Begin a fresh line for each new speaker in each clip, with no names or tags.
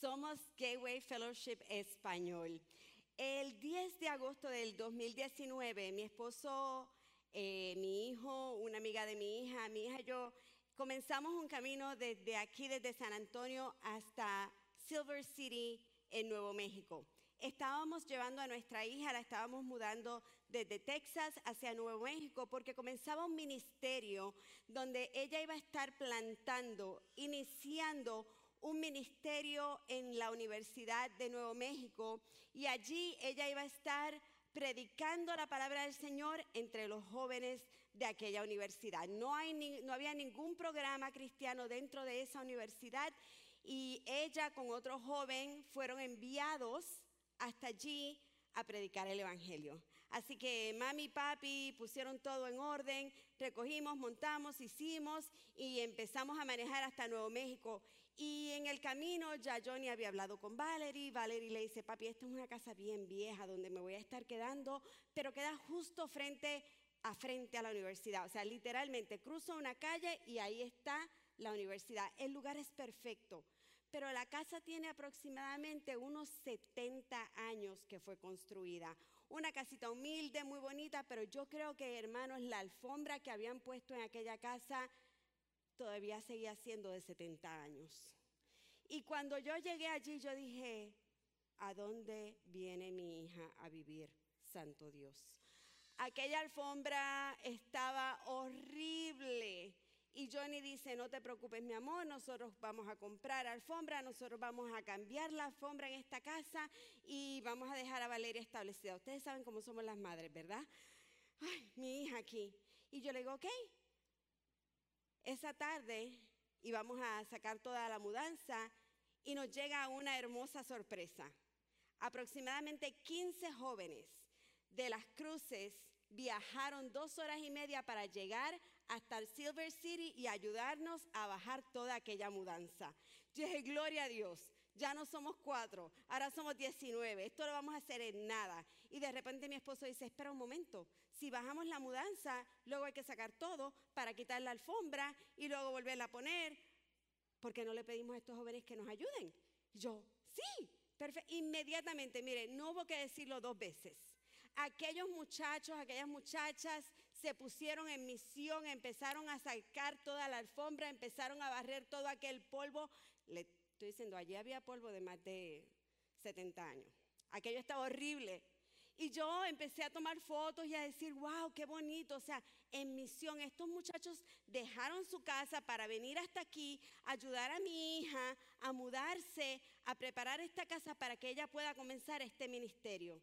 Somos Gateway Fellowship Español. El 10 de agosto del 2019, mi esposo, eh, mi hijo, una amiga de mi hija, mi hija y yo, comenzamos un camino desde aquí, desde San Antonio hasta Silver City, en Nuevo México. Estábamos llevando a nuestra hija, la estábamos mudando desde Texas hacia Nuevo México porque comenzaba un ministerio donde ella iba a estar plantando, iniciando un ministerio en la Universidad de Nuevo México y allí ella iba a estar predicando la palabra del Señor entre los jóvenes de aquella universidad. No, había ningún programa cristiano dentro de esa universidad y ella con otro joven fueron enviados hasta allí a predicar el Evangelio. Así que mami y papi pusieron todo en orden, recogimos, montamos, hicimos y empezamos a manejar hasta Nuevo México. Y en el camino ya Johnny había hablado con Valerie. Valerie le dice, papi, esta es una casa bien vieja donde me voy a estar quedando, pero queda justo frente a frente a la universidad. O sea, literalmente cruzo una calle y ahí está la universidad. El lugar es perfecto pero la casa tiene aproximadamente unos 70 años que fue construida. Una casita humilde, muy bonita, pero yo creo que, hermanos, la alfombra que habían puesto en aquella casa todavía seguía siendo de 70 años. Y cuando yo llegué allí, yo dije, ¿a dónde viene mi hija a vivir, Santo Dios? Aquella alfombra estaba horrible y Johnny dice, no te preocupes mi amor, nosotros vamos a comprar alfombra, nosotros vamos a cambiar la alfombra en esta casa y vamos a dejar a Valeria establecida. Ustedes saben cómo somos las madres, ¿verdad? Ay, mi hija aquí. Y yo le digo, ok, esa tarde íbamos a sacar toda la mudanza y nos llega una hermosa sorpresa. Aproximadamente 15 jóvenes de las cruces viajaron dos horas y media para llegar hasta el Silver City y ayudarnos a bajar toda aquella mudanza. Yo dije, gloria a Dios, ya no somos cuatro, ahora somos 19, esto lo vamos a hacer en nada. Y de repente mi esposo dice, espera un momento, si bajamos la mudanza, luego hay que sacar todo para quitar la alfombra y luego volverla a poner, porque no le pedimos a estos jóvenes que nos ayuden. yo, sí, perfecto, inmediatamente, mire, no hubo que decirlo dos veces aquellos muchachos, aquellas muchachas se pusieron en misión, empezaron a sacar toda la alfombra, empezaron a barrer todo aquel polvo. Le estoy diciendo, allí había polvo de más de 70 años. Aquello estaba horrible. Y yo empecé a tomar fotos y a decir, wow, qué bonito. O sea, en misión, estos muchachos dejaron su casa para venir hasta aquí, ayudar a mi hija a mudarse, a preparar esta casa para que ella pueda comenzar este ministerio.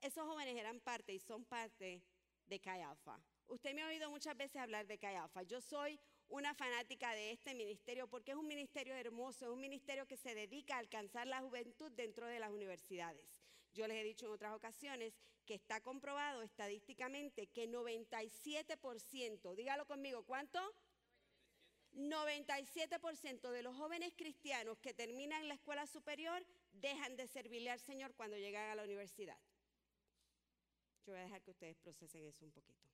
Esos jóvenes eran parte y son parte de Cayafa. Usted me ha oído muchas veces hablar de Cayafa. Yo soy una fanática de este ministerio porque es un ministerio hermoso, es un ministerio que se dedica a alcanzar la juventud dentro de las universidades. Yo les he dicho en otras ocasiones que está comprobado estadísticamente que 97%, dígalo conmigo, ¿cuánto? 97% de los jóvenes cristianos que terminan la escuela superior dejan de servirle al Señor cuando llegan a la universidad. Yo voy a dejar que ustedes procesen eso un poquito.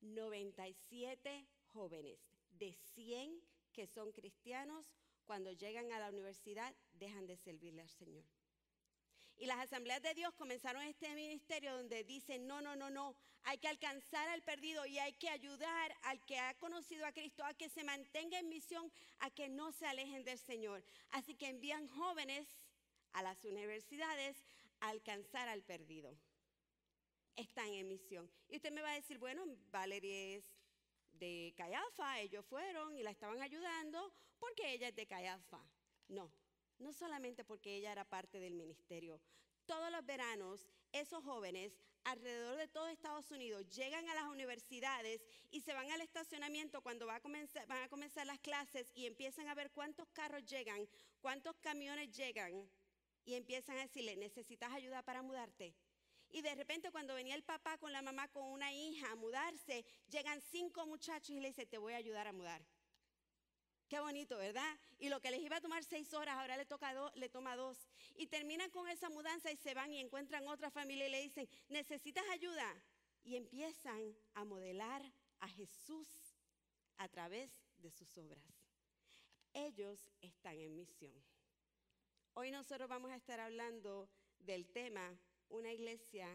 97 jóvenes de 100 que son cristianos, cuando llegan a la universidad dejan de servirle al Señor. Y las asambleas de Dios comenzaron este ministerio donde dicen, no, no, no, no, hay que alcanzar al perdido y hay que ayudar al que ha conocido a Cristo a que se mantenga en misión, a que no se alejen del Señor. Así que envían jóvenes a las universidades alcanzar al perdido. Están en misión. Y usted me va a decir, bueno, Valerie es de Cayafa, ellos fueron y la estaban ayudando porque ella es de Cayafa. No, no solamente porque ella era parte del ministerio. Todos los veranos, esos jóvenes alrededor de todo Estados Unidos llegan a las universidades y se van al estacionamiento cuando va a comenzar, van a comenzar las clases y empiezan a ver cuántos carros llegan, cuántos camiones llegan y empiezan a decirle, necesitas ayuda para mudarte. Y de repente cuando venía el papá con la mamá con una hija a mudarse, llegan cinco muchachos y le dicen, te voy a ayudar a mudar. Qué bonito, ¿verdad? Y lo que les iba a tomar seis horas, ahora le, toca le toma dos. Y terminan con esa mudanza y se van y encuentran otra familia y le dicen, necesitas ayuda. Y empiezan a modelar a Jesús a través de sus obras. ellos están en misión. Hoy nosotros vamos a estar hablando del tema Una iglesia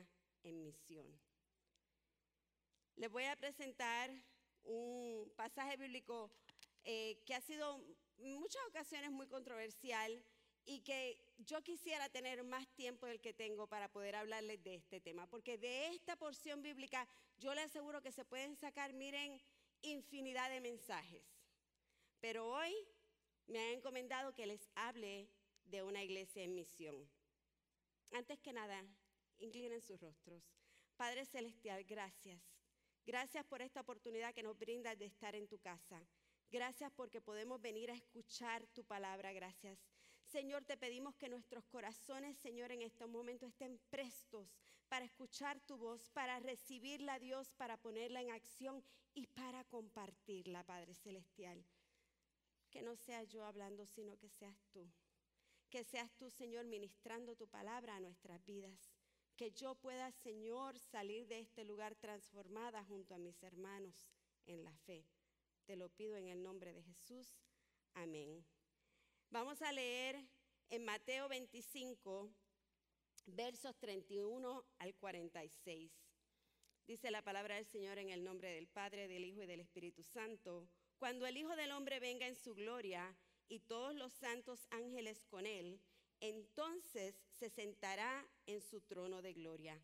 en misión. Les voy a presentar un pasaje bíblico eh, que ha sido en muchas ocasiones muy controversial y que yo quisiera tener más tiempo del que tengo para poder hablarles de este tema, porque de esta porción bíblica yo les aseguro que se pueden sacar, miren, infinidad de mensajes. Pero hoy me han encomendado que les hable de una iglesia en misión. Antes que nada, inclinen sus rostros. Padre Celestial, gracias. Gracias por esta oportunidad que nos brindas de estar en tu casa. Gracias porque podemos venir a escuchar tu palabra. Gracias. Señor, te pedimos que nuestros corazones, Señor, en estos momentos estén prestos para escuchar tu voz, para recibirla, Dios, para ponerla en acción y para compartirla, Padre Celestial. Que no sea yo hablando, sino que seas tú. Que seas tú, Señor, ministrando tu palabra a nuestras vidas. Que yo pueda, Señor, salir de este lugar transformada junto a mis hermanos en la fe. Te lo pido en el nombre de Jesús. Amén. Vamos a leer en Mateo 25, versos 31 al 46. Dice la palabra del Señor en el nombre del Padre, del Hijo y del Espíritu Santo. Cuando el Hijo del Hombre venga en su gloria y todos los santos ángeles con él, entonces se sentará en su trono de gloria.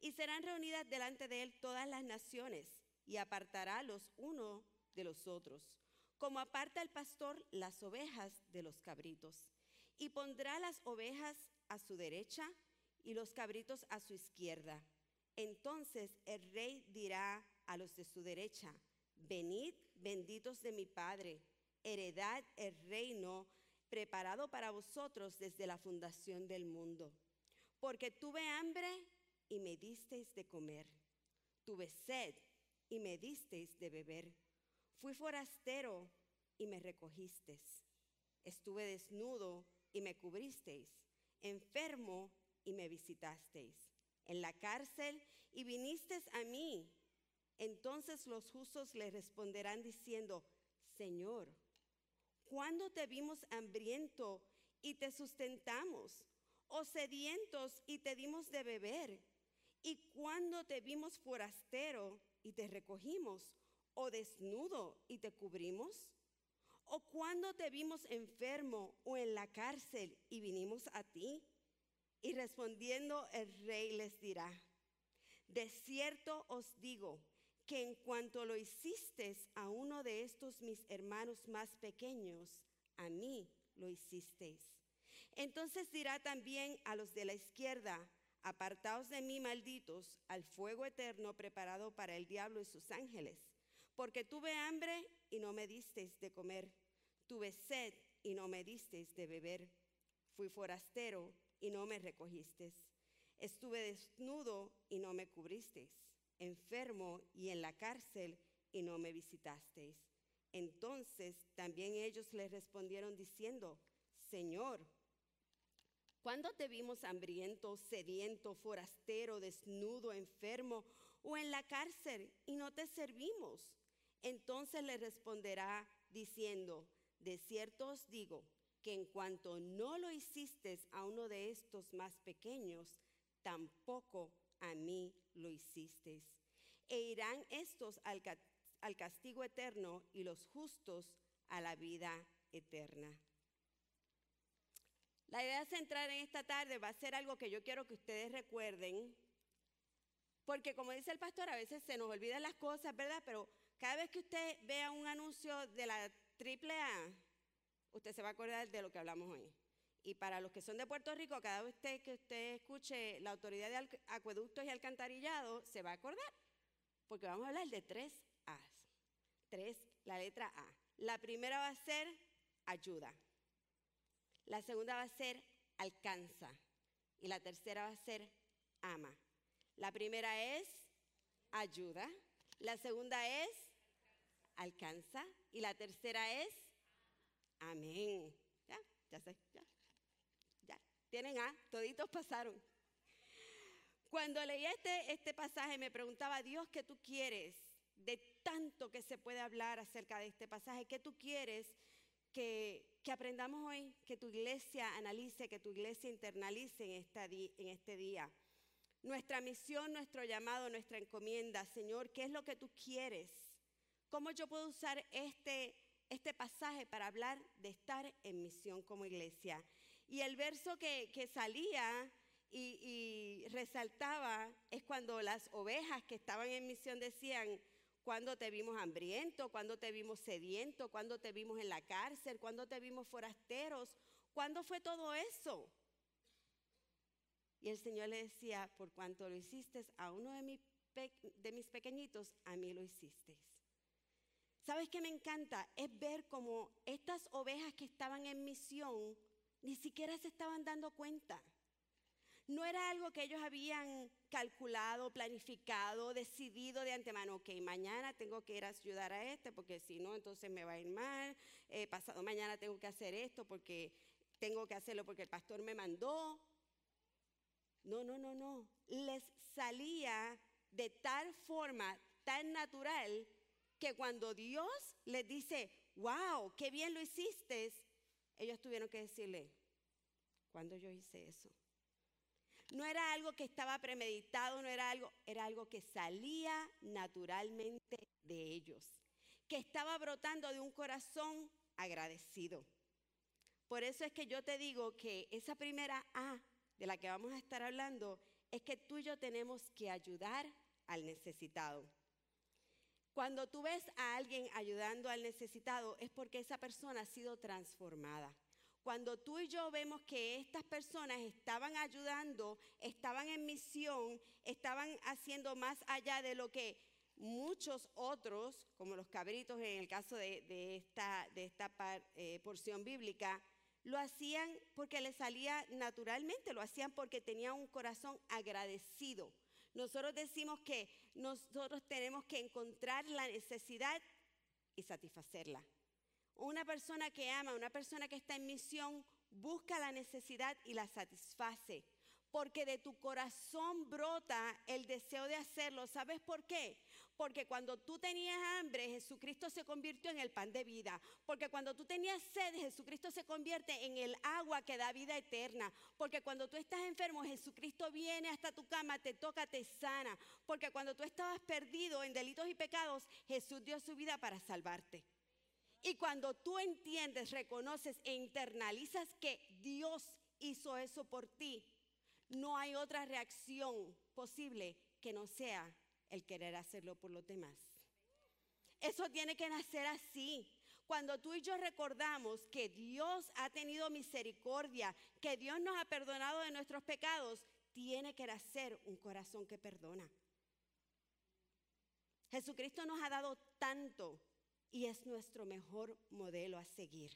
Y serán reunidas delante de él todas las naciones y apartará los unos de los otros, como aparta el pastor las ovejas de los cabritos. Y pondrá las ovejas a su derecha y los cabritos a su izquierda. Entonces el rey dirá a los de su derecha, venid benditos de mi Padre, heredad el reino preparado para vosotros desde la fundación del mundo. Porque tuve hambre y me disteis de comer, tuve sed y me disteis de beber, fui forastero y me recogisteis, estuve desnudo y me cubristeis, enfermo y me visitasteis, en la cárcel y vinisteis a mí. Entonces los justos le responderán diciendo, Señor, ¿cuándo te vimos hambriento y te sustentamos? ¿O sedientos y te dimos de beber? ¿Y cuándo te vimos forastero y te recogimos? ¿O desnudo y te cubrimos? ¿O cuándo te vimos enfermo o en la cárcel y vinimos a ti? Y respondiendo el rey les dirá, de cierto os digo que en cuanto lo hicisteis a uno de estos mis hermanos más pequeños, a mí lo hicisteis. Entonces dirá también a los de la izquierda, apartaos de mí, malditos, al fuego eterno preparado para el diablo y sus ángeles, porque tuve hambre y no me disteis de comer, tuve sed y no me disteis de beber, fui forastero y no me recogisteis, estuve desnudo y no me cubristeis, enfermo y en la cárcel y no me visitasteis. Entonces también ellos le respondieron diciendo, Señor, ¿cuándo te vimos hambriento, sediento, forastero, desnudo, enfermo o en la cárcel y no te servimos? Entonces le responderá diciendo, de cierto os digo que en cuanto no lo hiciste a uno de estos más pequeños, tampoco a mí lo hicisteis. E irán estos al, al castigo eterno y los justos a la vida eterna. La idea central en esta tarde va a ser algo que yo quiero que ustedes recuerden, porque como dice el pastor, a veces se nos olvidan las cosas, ¿verdad? Pero cada vez que usted vea un anuncio de la AAA, usted se va a acordar de lo que hablamos hoy. Y para los que son de Puerto Rico, cada vez que usted escuche la autoridad de acueductos y alcantarillado, se va a acordar, porque vamos a hablar de tres A. Tres, la letra A. La primera va a ser ayuda. La segunda va a ser alcanza. Y la tercera va a ser ama. La primera es ayuda. La segunda es alcanza. Y la tercera es amén. Ya, ya sé, ya. Ya. Tienen A, toditos pasaron. Cuando leí este, este pasaje me preguntaba, Dios, ¿qué tú quieres? De tanto que se puede hablar acerca de este pasaje, ¿qué tú quieres que, que aprendamos hoy, que tu iglesia analice, que tu iglesia internalice en, esta en este día. Nuestra misión, nuestro llamado, nuestra encomienda, Señor, ¿qué es lo que tú quieres? ¿Cómo yo puedo usar este, este pasaje para hablar de estar en misión como iglesia? Y el verso que, salía y, resaltaba es cuando las ovejas que estaban en misión decían, cuando te vimos hambriento, cuando te vimos sediento, cuando te vimos en la cárcel, cuando te vimos forasteros, ¿cuándo fue todo eso? Y el Señor le decía, por cuanto lo hiciste a uno de, mis pequeñitos, a mí lo hiciste. ¿Sabes qué me encanta? Es ver cómo estas ovejas que estaban en misión ni siquiera se estaban dando cuenta. No era algo que ellos habían calculado, planificado, decidido de antemano, ok, mañana tengo que ir a ayudar a este porque si no, entonces me va a ir mal, eh, pasado mañana tengo que hacer esto porque tengo que hacerlo porque el pastor me mandó. No, no, no, no. Les salía de tal forma, tan natural, que cuando Dios les dice, wow, qué bien lo hiciste, ellos tuvieron que decirle, ¿cuándo yo hice eso? No era algo que estaba premeditado, no era algo, era algo que salía naturalmente de ellos, que estaba brotando de un corazón agradecido. Por eso es que yo te digo que esa primera A de la que vamos a estar hablando es que tú y yo tenemos que ayudar al necesitado. Cuando tú ves a alguien ayudando al necesitado es porque esa persona ha sido transformada. Cuando tú y yo vemos que estas personas estaban ayudando, estaban en misión, estaban haciendo más allá de lo que muchos otros, como los cabritos en el caso de, esta, eh, porción bíblica, lo hacían porque les salía naturalmente, lo hacían porque tenían un corazón agradecido. Nosotros decimos que nosotros tenemos que encontrar la necesidad y satisfacerla. Una persona que ama, una persona que está en misión, busca la necesidad y la satisface. Porque de tu corazón brota el deseo de hacerlo. ¿Sabes por qué? Porque cuando tú tenías hambre, Jesucristo se convirtió en el pan de vida. Porque cuando tú tenías sed, Jesucristo se convierte en el agua que da vida eterna. Porque cuando tú estás enfermo, Jesucristo viene hasta tu cama, te toca, te sana. Porque cuando tú estabas perdido en delitos y pecados, Jesús dio su vida para salvarte. Y cuando tú entiendes, reconoces e internalizas que Dios hizo eso por ti, no hay otra reacción posible que no sea el querer hacerlo por los demás. Eso tiene que nacer así. Cuando tú y yo recordamos que Dios ha tenido misericordia, que Dios nos ha perdonado de nuestros pecados, tiene que nacer un corazón que perdona. Jesucristo nos ha dado tanto y es nuestro mejor modelo a seguir.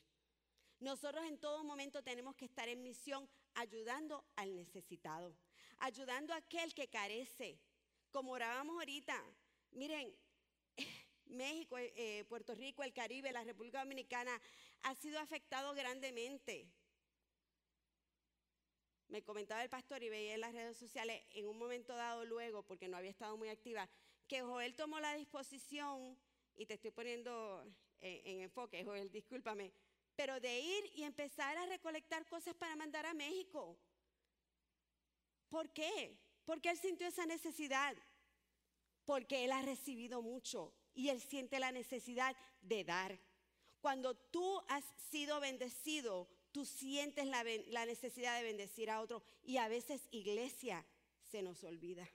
Nosotros en todo momento tenemos que estar en misión ayudando al necesitado, ayudando a aquel que carece. Como orábamos ahorita, miren, México, eh, Puerto Rico, el Caribe, la República Dominicana ha sido afectado grandemente. Me comentaba el pastor y veía en las redes sociales en un momento dado luego, porque no había estado muy activa, que Joel tomó la disposición y te estoy poniendo en, enfoque, Joel, discúlpame, pero de ir y empezar a recolectar cosas para mandar a México. ¿Por qué? Porque él sintió esa necesidad. Porque él ha recibido mucho y él siente la necesidad de dar. Cuando tú has sido bendecido, tú sientes la, la necesidad de bendecir a otro y a veces iglesia se nos olvida.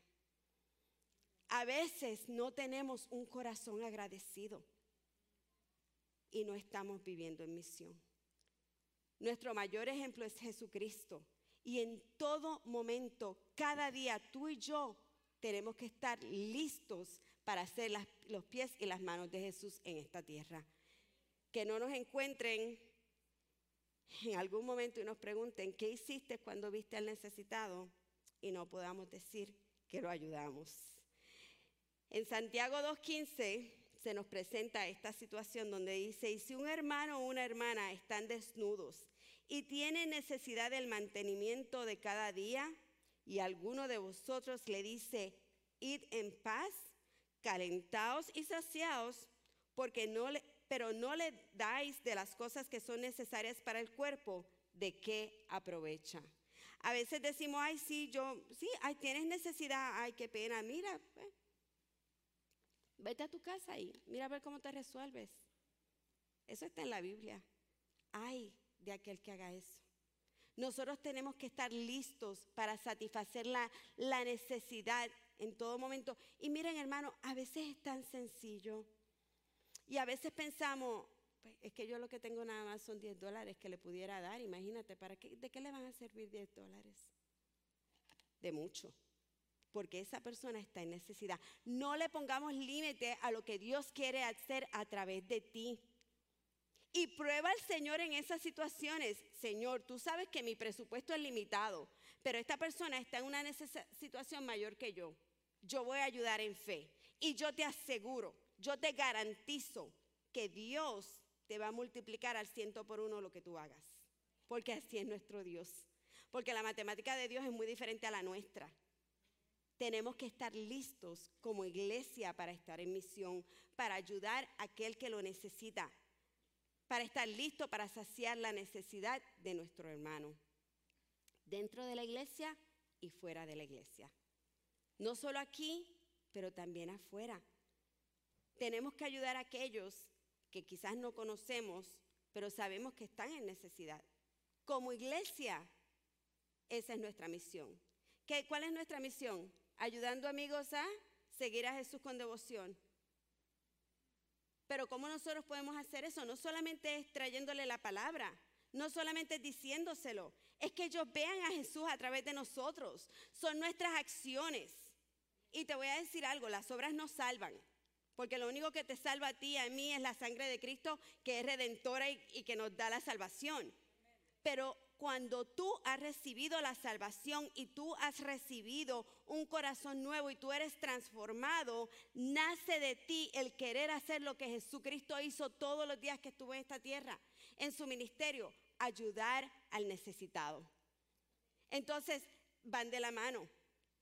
A veces no tenemos un corazón agradecido y no estamos viviendo en misión. Nuestro mayor ejemplo es Jesucristo. Y en todo momento, cada día, tú y yo tenemos que estar listos para hacer los pies y las manos de Jesús en esta tierra. Que no nos encuentren en algún momento y nos pregunten, ¿qué hiciste cuando viste al necesitado? Y no podamos decir que lo ayudamos. En Santiago 2.15 se nos presenta esta situación donde dice, y si un hermano o una hermana están desnudos y tienen necesidad del mantenimiento de cada día, y alguno de vosotros le dice, id en paz, calentaos y saciaos, porque no, pero no le dais de las cosas que son necesarias para el cuerpo, ¿de qué aprovecha? A veces decimos, ay, sí, yo, sí, ay, tienes necesidad, ay, qué pena, mira, vete a tu casa y mira a ver cómo te resuelves. Eso está en la Biblia. Ay de aquel que haga eso. Nosotros tenemos que estar listos para satisfacer la, necesidad en todo momento. Y miren, hermano, a veces es tan sencillo. Y a veces pensamos, pues, es que yo lo que tengo nada más son 10 dólares que le pudiera dar. Imagínate, ¿para qué, ¿de qué le van a servir 10 dólares? De mucho. Porque esa persona está en necesidad. No le pongamos límite a lo que Dios quiere hacer a través de ti. Y prueba al Señor en esas situaciones. Señor, tú sabes que mi presupuesto es limitado, pero esta persona está en una situación mayor que yo. Yo voy a ayudar en fe. Y yo te aseguro, yo te garantizo que Dios te va a multiplicar al ciento por uno lo que tú hagas. Porque así es nuestro Dios. Porque la matemática de Dios es muy diferente a la nuestra. Tenemos que estar listos como iglesia para estar en misión, para ayudar a aquel que lo necesita para estar listo para saciar la necesidad de nuestro hermano, dentro de la iglesia y fuera de la iglesia. No solo aquí, pero también afuera. Tenemos que ayudar a aquellos que quizás no conocemos, pero sabemos que están en necesidad. Como iglesia, esa es nuestra misión. ¿Qué, ¿Cuál es nuestra misión? Ayudando amigos a seguir a Jesús con devoción, pero ¿cómo nosotros podemos hacer eso? No solamente es trayéndole la palabra, no solamente es diciéndoselo, es que ellos vean a Jesús a través de nosotros. Son nuestras acciones. Y te voy a decir algo, las obras no salvan, porque lo único que te salva a ti y a mí es la sangre de Cristo, que es redentora y, y que nos da la salvación. Pero cuando tú has recibido la salvación y tú has recibido un corazón nuevo y tú eres transformado, nace de ti el querer hacer lo que Jesucristo hizo todos los días que estuvo en esta tierra, en su ministerio, ayudar al necesitado. Entonces, van de la mano.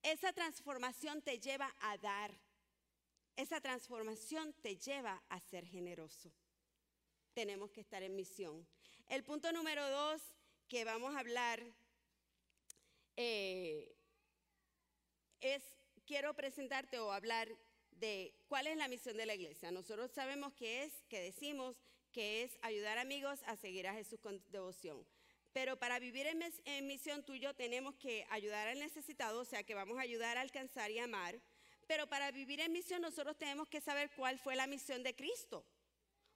Esa transformación te lleva a dar. Esa transformación te lleva a ser generoso. Tenemos que estar en misión. El punto número dos que vamos a hablar eh, es, quiero presentarte o hablar de cuál es la misión de la iglesia. Nosotros sabemos que es, que decimos que es ayudar amigos a seguir a Jesús con devoción. Pero para vivir en, en misión tuyo tenemos que ayudar al necesitado, o sea que vamos a ayudar a alcanzar y amar. Pero para vivir en misión nosotros tenemos que saber cuál fue la misión de Cristo.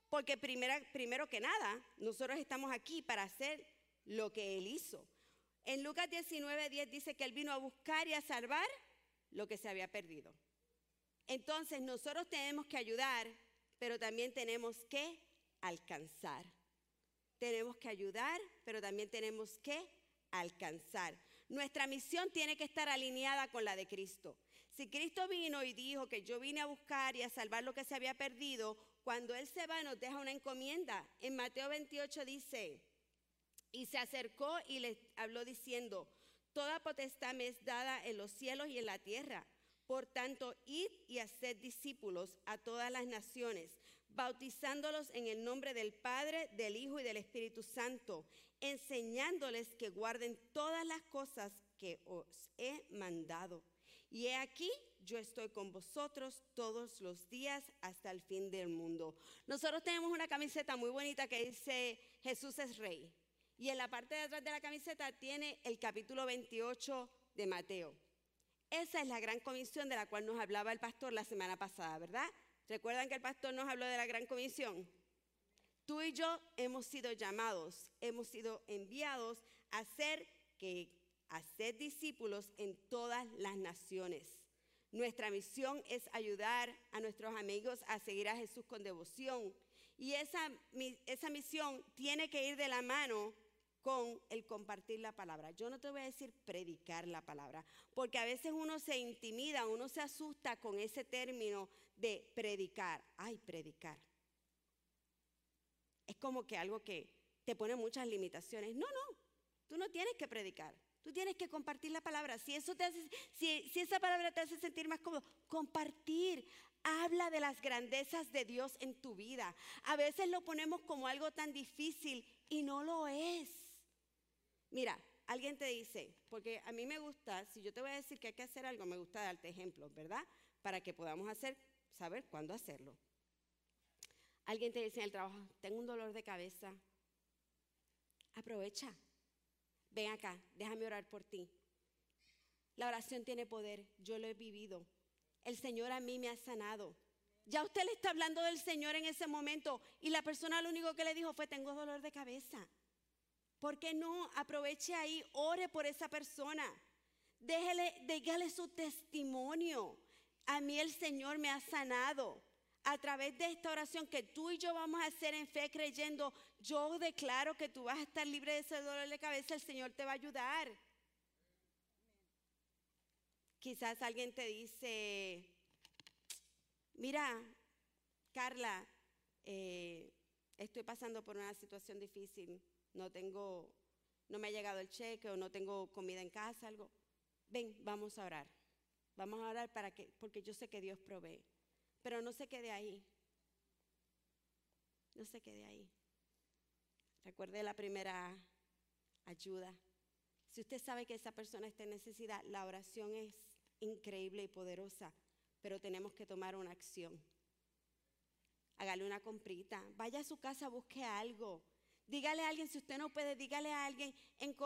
Porque primero que nada, nosotros estamos aquí para hacer lo que él hizo. En Lucas 19, 10 dice que él vino a buscar y a salvar lo que se había perdido. Entonces nosotros tenemos que ayudar, pero también tenemos que alcanzar. Tenemos que ayudar, pero también tenemos que alcanzar. Nuestra misión tiene que estar alineada con la de Cristo. Si Cristo vino y dijo que yo vine a buscar y a salvar lo que se había perdido, cuando Él se va nos deja una encomienda. En Mateo 28 dice, y se acercó y le habló diciendo, Toda potestad me es dada en los cielos y en la tierra. Por tanto, id y haced discípulos a todas las naciones, bautizándolos en el nombre del Padre, del Hijo y del Espíritu Santo, enseñándoles que guarden todas las cosas que os he mandado. Y he aquí, yo estoy con vosotros todos los días hasta el fin del mundo. Nosotros tenemos una camiseta muy bonita que dice, Jesús es rey. Y en la parte de atrás de la camiseta tiene el capítulo 28 de Mateo. Esa es la gran comisión de la cual nos hablaba el pastor la semana pasada, ¿verdad? ¿Recuerdan que el pastor nos habló de la gran comisión? Tú y yo hemos sido llamados, hemos sido enviados a ser que hacer discípulos en todas las naciones. Nuestra misión es ayudar a nuestros amigos a seguir a Jesús con devoción. Y esa, esa misión tiene que ir de la mano con el compartir la palabra. Yo no te voy a decir predicar la palabra, porque a veces uno se intimida, uno se asusta con ese término de predicar. Ay, predicar. Es como que algo que te pone muchas limitaciones. No, no, tú no tienes que predicar. Tú tienes que compartir la palabra. Si, eso te hace, si, esa palabra te hace sentir más cómodo, compartir. habla de las grandezas de Dios en tu vida. A veces lo ponemos como algo tan difícil y no lo es. Mira, alguien te dice, porque a mí me gusta, si yo te voy a decir que hay que hacer algo, me gusta darte ejemplos, ¿verdad? Para que podamos hacer, saber cuándo hacerlo. Alguien te dice en el trabajo, tengo un dolor de cabeza. Aprovecha. Ven acá, déjame orar por ti. La oración tiene poder, yo lo he vivido. El Señor a mí me ha sanado. Ya usted le está hablando del Señor en ese momento y la persona lo único que le dijo fue, tengo dolor de cabeza. ¿Por qué no? Aproveche ahí, ore por esa persona. Déjele, dígale su testimonio. A mí el Señor me ha sanado. A través de esta oración que tú y yo vamos a hacer en fe creyendo, yo declaro que tú vas a estar libre de ese dolor de cabeza, el Señor te va a ayudar. Quizás alguien te dice, mira, Carla, eh, estoy pasando por una situación difícil, no tengo, no me ha llegado el cheque o no tengo comida en casa, algo. Ven, vamos a orar. Vamos a orar para que, porque yo sé que Dios provee. Pero no se quede ahí. No se quede ahí. Recuerde la primera ayuda. Si usted sabe que esa persona está en necesidad, la oración es increíble y poderosa, pero tenemos que tomar una acción. Hágale una comprita, vaya a su casa, busque algo. Dígale a alguien, si usted no puede, dígale a alguien en,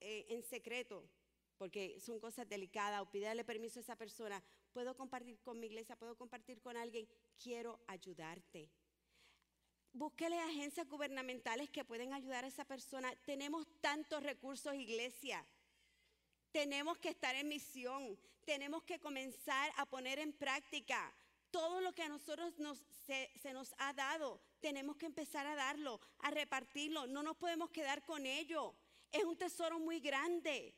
eh, en secreto, porque son cosas delicadas, o pídale permiso a esa persona. Puedo compartir con mi iglesia, puedo compartir con alguien, quiero ayudarte. Búsquele agencias gubernamentales que pueden ayudar a esa persona. Tenemos tantos recursos, iglesia. Tenemos que estar en misión. Tenemos que comenzar a poner en práctica todo lo que a nosotros se, se, nos ha dado. Tenemos que empezar a darlo, a repartirlo. No nos podemos quedar con ello. Es un tesoro muy grande.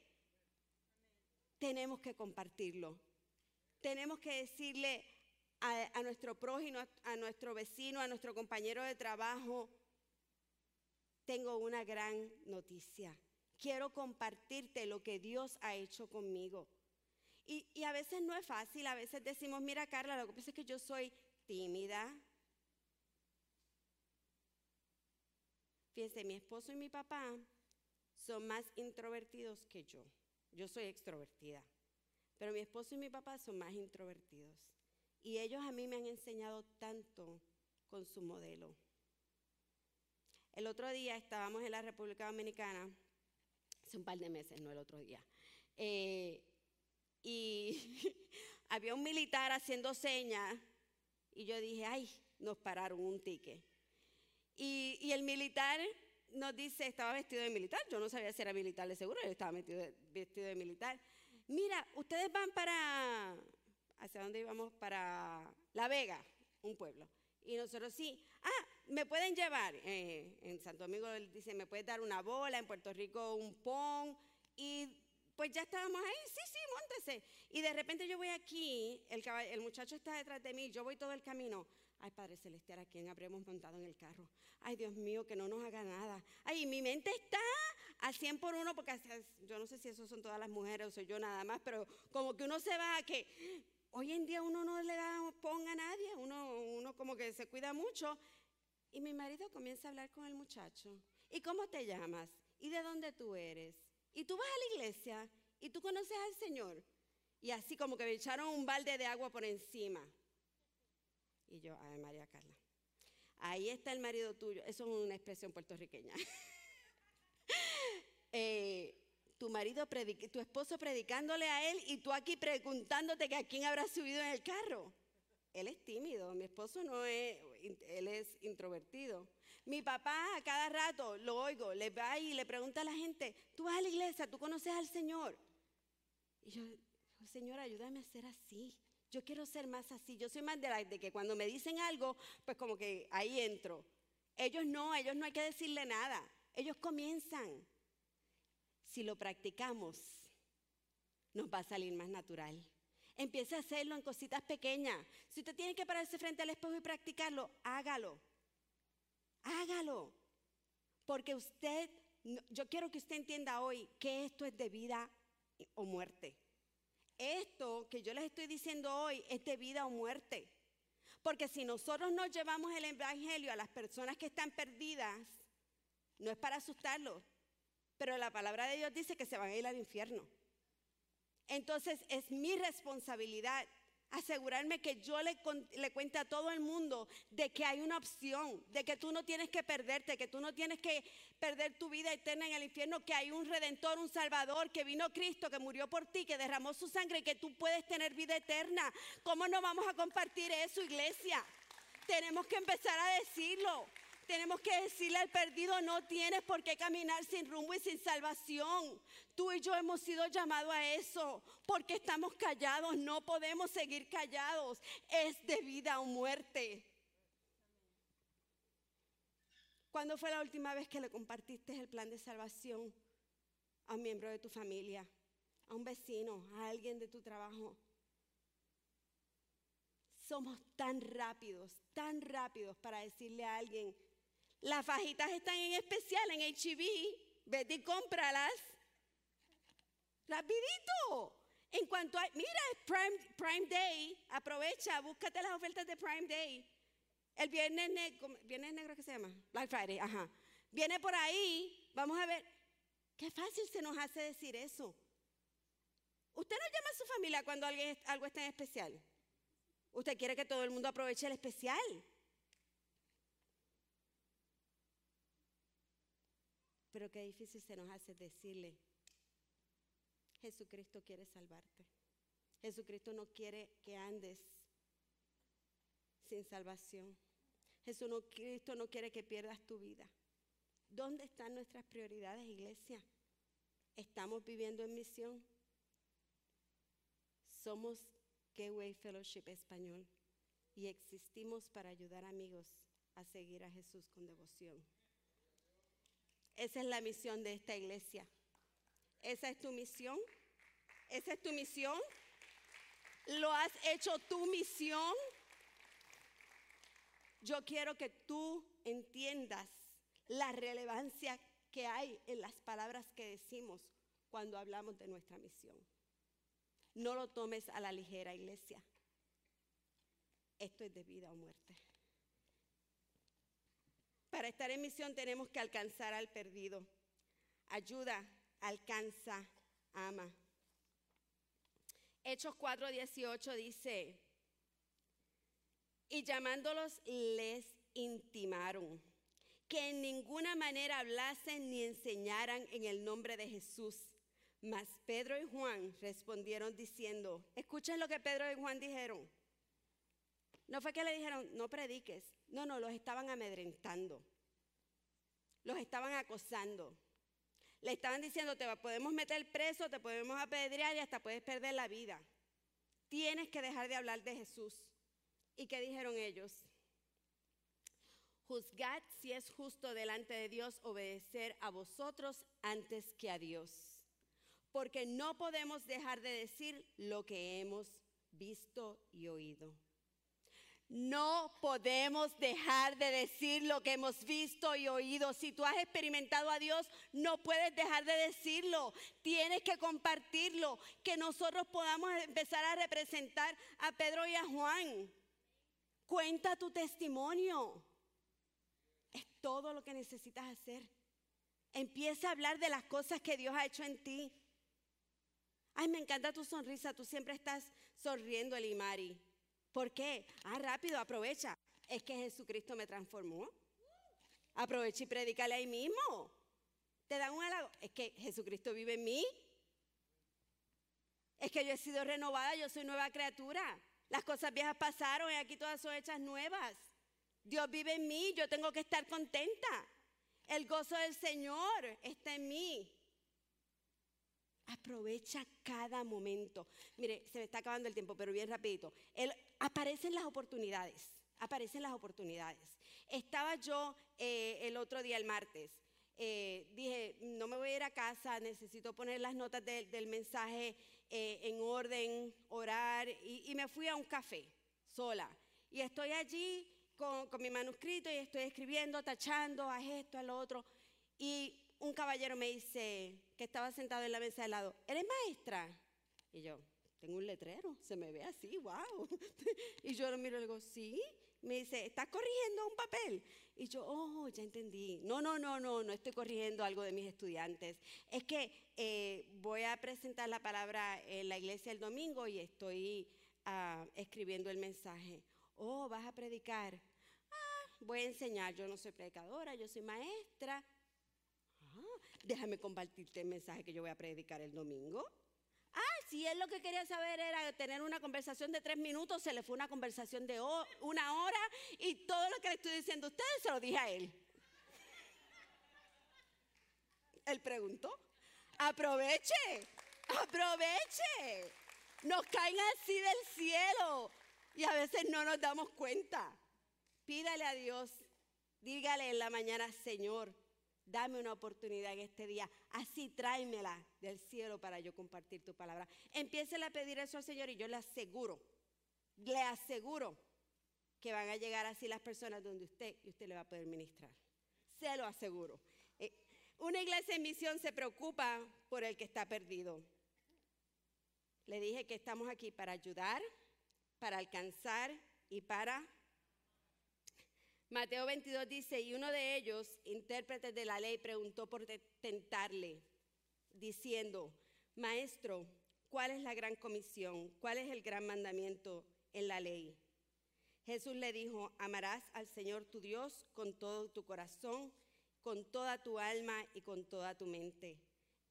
Tenemos que compartirlo. Tenemos que decirle a, nuestro prójimo, a, nuestro vecino, a nuestro compañero de trabajo, tengo una gran noticia. Quiero compartirte lo que Dios ha hecho conmigo. Y, a veces no es fácil, a veces decimos, mira Carla, lo que pasa es que yo soy tímida. Fíjense, mi esposo y mi papá son más introvertidos que yo. Yo soy extrovertida, pero mi esposo y mi papá son más introvertidos. Y ellos a mí me han enseñado tanto con su modelo. El otro día estábamos en la República Dominicana, hace un par de meses, no el otro día, eh, y había un militar haciendo señas y yo dije, ay, nos pararon un ticket. Y, el militar nos dice, estaba vestido de militar, yo no sabía si era militar de seguro, él estaba vestido de militar. Mira, ustedes van para hacia dónde íbamos, para La Vega, un pueblo. Y nosotros sí, ah, me pueden llevar. Eh, en Santo Domingo él dice, me puedes dar una bola, en Puerto Rico un pon. Y pues ya estábamos ahí, sí, sí, montese. Y de repente yo voy aquí, el, el muchacho está detrás de mí, yo voy todo el camino. Ay, Padre Celestial, ¿a quién habremos montado en el carro? Ay, Dios mío, que no nos haga nada. Ay, mi mente está al 100 por uno, porque yo no sé si eso son todas las mujeres o soy yo nada más, pero como que uno se va a que Hoy en día uno no le da ponga a nadie, uno, uno como que se cuida mucho. Y mi marido comienza a hablar con el muchacho. ¿Y cómo te llamas? ¿Y de dónde tú eres? ¿Y tú vas a la iglesia? ¿Y tú conoces al Señor? Y así como que me echaron un balde de agua por encima. Y yo, ay María Carla, ahí está el marido tuyo. Eso es una expresión puertorriqueña. eh, tu marido, tu esposo predicándole a él y tú aquí preguntándote que a quién habrá subido en el carro. Él es tímido, mi esposo no es, él es introvertido. Mi papá a cada rato lo oigo, le va y le pregunta a la gente, tú vas a la iglesia, tú conoces al Señor. Y yo, Señor, ayúdame a ser así. Yo quiero ser más así. Yo soy más de, la, de que cuando me dicen algo, pues como que ahí entro. Ellos no, ellos no hay que decirle nada. Ellos comienzan si lo practicamos, nos va a salir más natural. Empiece a hacerlo en cositas pequeñas. Si usted tiene que pararse frente al espejo y practicarlo, hágalo. Hágalo. Porque usted, yo quiero que usted entienda hoy que esto es de vida o muerte. Esto que yo les estoy diciendo hoy es de vida o muerte. Porque si nosotros no llevamos el Evangelio a las personas que están perdidas, no es para asustarlos, pero la palabra de Dios dice que se van a ir al infierno. Entonces es mi responsabilidad asegurarme que yo le, le, cuente a todo el mundo de que hay una opción, de que tú no tienes que perderte, que tú no tienes que perder tu vida eterna en el infierno, que hay un redentor, un salvador, que vino Cristo, que murió por ti, que derramó su sangre y que tú puedes tener vida eterna. ¿Cómo no vamos a compartir eso, iglesia? Tenemos que empezar a decirlo. Tenemos que decirle al perdido, no tienes por qué caminar sin rumbo y sin salvación. Tú y yo hemos sido llamados a eso porque estamos callados, no podemos seguir callados. Es de vida o muerte. ¿Cuándo fue la última vez que le compartiste el plan de salvación a un miembro de tu familia, a un vecino, a alguien de tu trabajo? Somos tan rápidos, tan rápidos para decirle a alguien, las fajitas están en especial en HB. E Vete y cómpralas. Rapidito. En cuanto a, mira, es Prime, Prime Day. Aprovecha, búscate las ofertas de Prime Day. El viernes, negro, viernes negro, ¿qué se llama? Black Friday, ajá. Viene por ahí. Vamos a ver. Qué fácil se nos hace decir eso. Usted no llama a su familia cuando algo está en especial. Usted quiere que todo el mundo aproveche el especial. Pero qué difícil se nos hace decirle, Jesucristo quiere salvarte. Jesucristo no quiere que andes sin salvación. Jesucristo no quiere que pierdas tu vida. ¿Dónde están nuestras prioridades, iglesia? ¿Estamos viviendo en misión? Somos Gateway Fellowship Español y existimos para ayudar amigos a seguir a Jesús con devoción. Esa es la misión de esta iglesia. Esa es tu misión. Esa es tu misión. Lo has hecho tu misión. Yo quiero que tú entiendas la relevancia que hay en las palabras que decimos cuando hablamos de nuestra misión. No lo tomes a la ligera, iglesia. Esto es de vida o muerte. Para estar en misión tenemos que alcanzar al perdido. Ayuda, alcanza, ama. Hechos 4:18 dice, y llamándolos les intimaron que en ninguna manera hablasen ni enseñaran en el nombre de Jesús. Mas Pedro y Juan respondieron diciendo, escuchen lo que Pedro y Juan dijeron. No fue que le dijeron, no prediques. No, no, los estaban amedrentando. Los estaban acosando. Le estaban diciendo, te podemos meter preso, te podemos apedrear y hasta puedes perder la vida. Tienes que dejar de hablar de Jesús. ¿Y qué dijeron ellos? Juzgad si es justo delante de Dios obedecer a vosotros antes que a Dios. Porque no podemos dejar de decir lo que hemos visto y oído. No podemos dejar de decir lo que hemos visto y oído. Si tú has experimentado a Dios, no puedes dejar de decirlo. Tienes que compartirlo. Que nosotros podamos empezar a representar a Pedro y a Juan. Cuenta tu testimonio. Es todo lo que necesitas hacer. Empieza a hablar de las cosas que Dios ha hecho en ti. Ay, me encanta tu sonrisa. Tú siempre estás sonriendo, Elimari. ¿Por qué? Ah, rápido, aprovecha. Es que Jesucristo me transformó. Aprovecha y predícale ahí mismo. Te dan un halago. Es que Jesucristo vive en mí. Es que yo he sido renovada, yo soy nueva criatura. Las cosas viejas pasaron y aquí todas son hechas nuevas. Dios vive en mí, yo tengo que estar contenta. El gozo del Señor está en mí. Aprovecha cada momento. Mire, se me está acabando el tiempo, pero bien rapidito. aparecen las oportunidades, aparecen las oportunidades. Estaba yo eh, el otro día, el martes, eh, dije, no me voy a ir a casa, necesito poner las notas del mensaje eh, en orden, orar, y, me fui a un café sola. Y estoy allí con, con mi manuscrito y estoy escribiendo, tachando, a esto, a otro. Y un caballero me dice, que estaba sentado en la mesa de lado, ¿eres maestra? Y yo, tengo un letrero, se me ve así, wow. y yo lo miro y le digo, sí. Me dice, ¿estás corrigiendo un papel? Y yo, oh, ya entendí. No, no, no, no, no estoy corrigiendo algo de mis estudiantes. Es que eh, voy a presentar la palabra en la iglesia el domingo y estoy ah, escribiendo el mensaje. Oh, vas a predicar. Ah, voy a enseñar. Yo no soy predicadora, yo soy maestra. Ah, déjame compartirte el mensaje que yo voy a predicar el domingo. Ah, si él lo que quería saber era tener una conversación de tres minutos, se le fue una conversación de una hora y todo lo que le estoy diciendo a ustedes se lo dije a él. Él preguntó, aproveche, aproveche. Nos caen así del cielo y a veces no nos damos cuenta. Pídale a Dios, dígale en la mañana, Señor, dame una oportunidad en este día, así tráemela del cielo para yo compartir tu palabra. Empiece a pedir eso al Señor y yo le aseguro, le aseguro que van a llegar así las personas donde usted y usted le va a poder ministrar. Se lo aseguro. Eh, una iglesia en misión se preocupa por el que está perdido. Le dije que estamos aquí para ayudar, para alcanzar y para Mateo 22 dice, y uno de ellos, intérpretes de la ley, preguntó por tentarle, diciendo, Maestro, ¿cuál es la gran comisión? ¿Cuál es el gran mandamiento en la ley? Jesús le dijo, amarás al Señor tu Dios con todo tu corazón, con toda tu alma y con toda tu mente.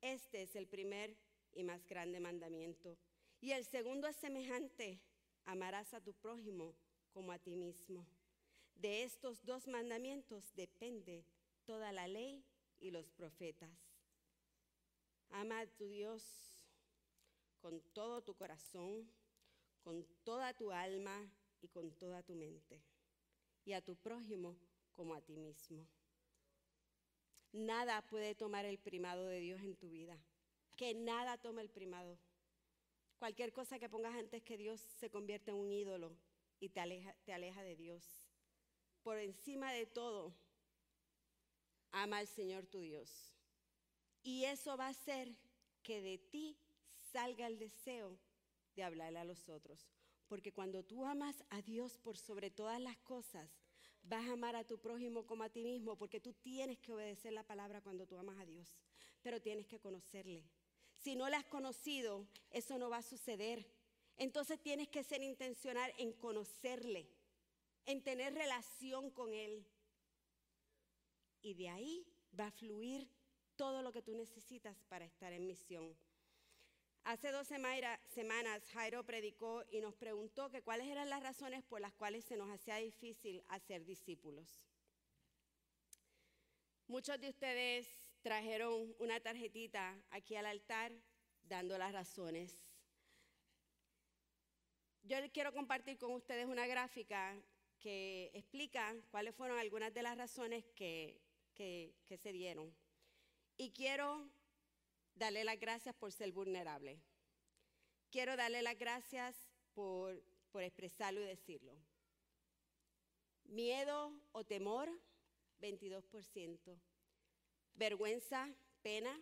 Este es el primer y más grande mandamiento. Y el segundo es semejante, amarás a tu prójimo como a ti mismo. De estos dos mandamientos depende toda la ley y los profetas. Ama a tu Dios con todo tu corazón, con toda tu alma y con toda tu mente. Y a tu prójimo como a ti mismo. Nada puede tomar el primado de Dios en tu vida. Que nada tome el primado. Cualquier cosa que pongas antes que Dios se convierte en un ídolo y te aleja, te aleja de Dios por encima de todo, ama al Señor tu Dios. Y eso va a hacer que de ti salga el deseo de hablarle a los otros. Porque cuando tú amas a Dios por sobre todas las cosas, vas a amar a tu prójimo como a ti mismo, porque tú tienes que obedecer la palabra cuando tú amas a Dios, pero tienes que conocerle. Si no la has conocido, eso no va a suceder. Entonces tienes que ser intencional en conocerle en tener relación con Él. Y de ahí va a fluir todo lo que tú necesitas para estar en misión. Hace dos semanas Jairo predicó y nos preguntó que cuáles eran las razones por las cuales se nos hacía difícil hacer discípulos. Muchos de ustedes trajeron una tarjetita aquí al altar dando las razones. Yo quiero compartir con ustedes una gráfica que explica cuáles fueron algunas de las razones que, se dieron. Y quiero darle las gracias por ser vulnerable. Quiero darle las gracias por, por expresarlo y decirlo. Miedo o temor, 22%. Vergüenza, pena,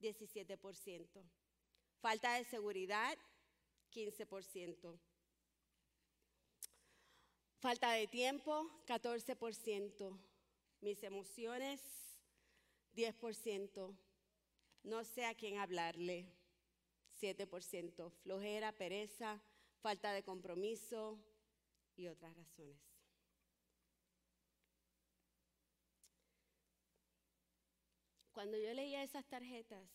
17%. Falta de seguridad, 15%. Falta de tiempo, 14%. Mis emociones, 10%. No sé a quién hablarle, 7%. Flojera, pereza, falta de compromiso y otras razones. Cuando yo leía esas tarjetas,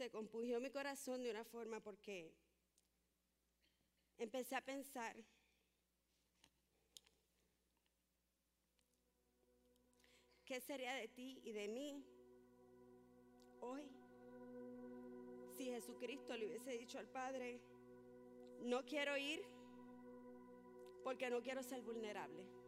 se compugió mi corazón de una forma porque empecé a pensar qué sería de ti y de mí hoy si Jesucristo le hubiese dicho al Padre, no quiero ir porque no quiero ser vulnerable.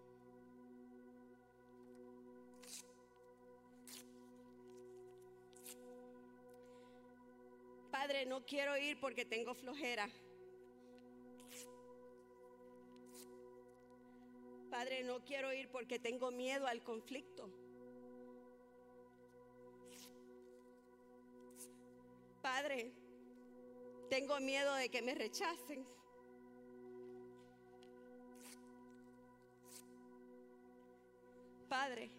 Padre, no quiero ir porque tengo flojera. Padre, no quiero ir porque tengo miedo al conflicto. Padre, tengo miedo de que me rechacen. Padre,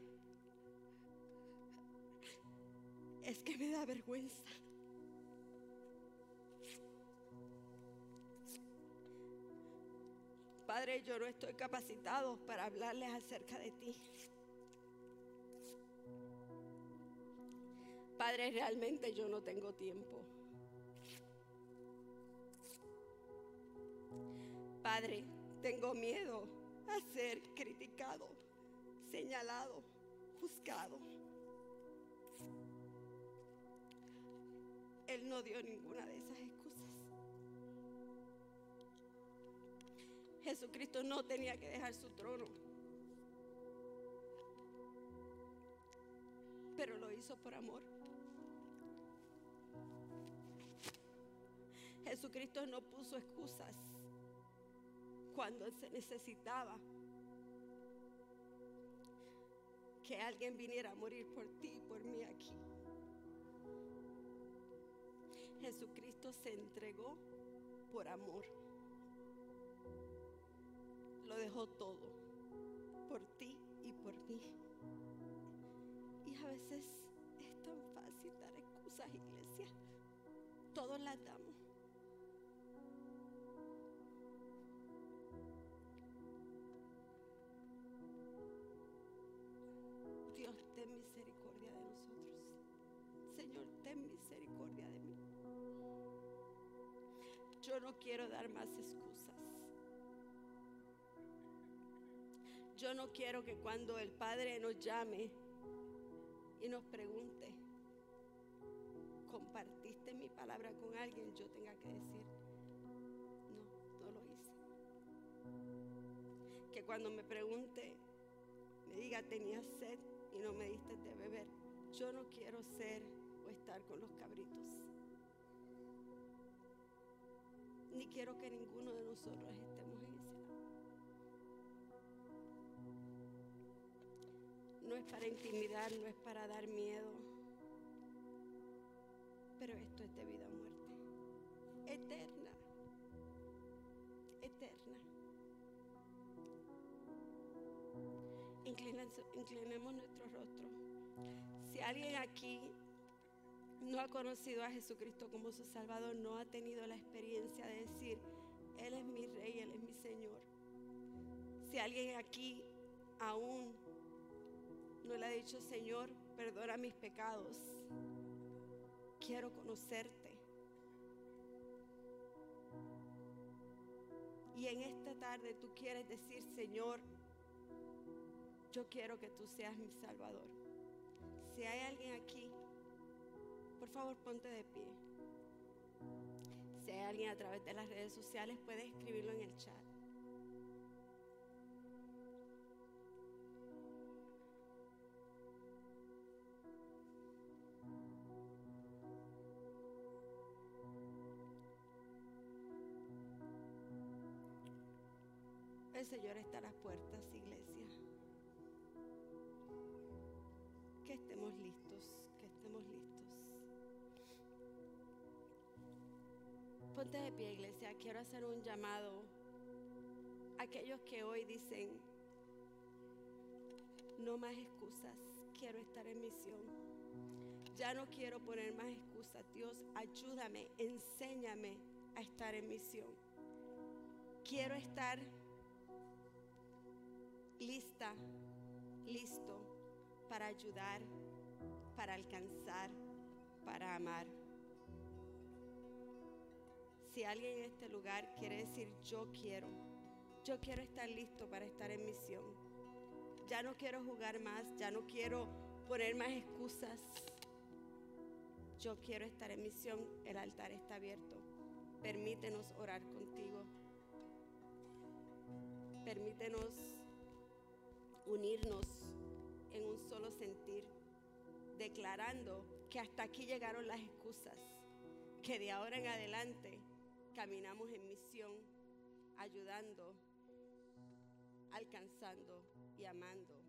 es que me da vergüenza. Padre, yo no estoy capacitado para hablarles acerca de ti. Padre, realmente yo no tengo tiempo. Padre, tengo miedo a ser criticado, señalado, juzgado. Él no dio ninguna de esas excusas. Jesucristo no tenía que dejar su trono. Pero lo hizo por amor. Jesucristo no puso excusas cuando se necesitaba que alguien viniera a morir por ti y por mí aquí. Jesucristo se entregó por amor. Dejó todo por ti y por mí. Y a veces es tan fácil dar excusas, iglesia. Todos las damos. Dios, ten misericordia de nosotros. Señor, ten misericordia de mí. Yo no quiero dar más excusas. Yo no quiero que cuando el Padre nos llame y nos pregunte, ¿compartiste mi palabra con alguien? Yo tenga que decir, no, no lo hice. Que cuando me pregunte, me diga, tenía sed y no me diste de beber. Yo no quiero ser o estar con los cabritos. Ni quiero que ninguno de nosotros estemos No es para intimidar, no es para dar miedo. Pero esto es de vida o muerte. Eterna. Eterna. Inclinemos nuestro rostro. Si alguien aquí no ha conocido a Jesucristo como su Salvador, no ha tenido la experiencia de decir, Él es mi Rey, Él es mi Señor. Si alguien aquí aún no le ha dicho, Señor, perdona mis pecados, quiero conocerte. Y en esta tarde tú quieres decir, Señor, yo quiero que tú seas mi Salvador. Si hay alguien aquí, por favor ponte de pie. Si hay alguien a través de las redes sociales, puedes escribirlo en el chat. El Señor está a las puertas, iglesia. Que estemos listos, que estemos listos. Ponte de pie, iglesia. Quiero hacer un llamado a aquellos que hoy dicen, no más excusas, quiero estar en misión. Ya no quiero poner más excusas. Dios, ayúdame, enséñame a estar en misión. Quiero estar listo para ayudar, para alcanzar, para amar. Si alguien en este lugar quiere decir yo quiero, yo quiero estar listo para estar en misión. Ya no quiero jugar más, ya no quiero poner más excusas. Yo quiero estar en misión, el altar está abierto. Permítenos orar contigo. Permítenos unirnos en un solo sentir, declarando que hasta aquí llegaron las excusas, que de ahora en adelante caminamos en misión, ayudando, alcanzando y amando.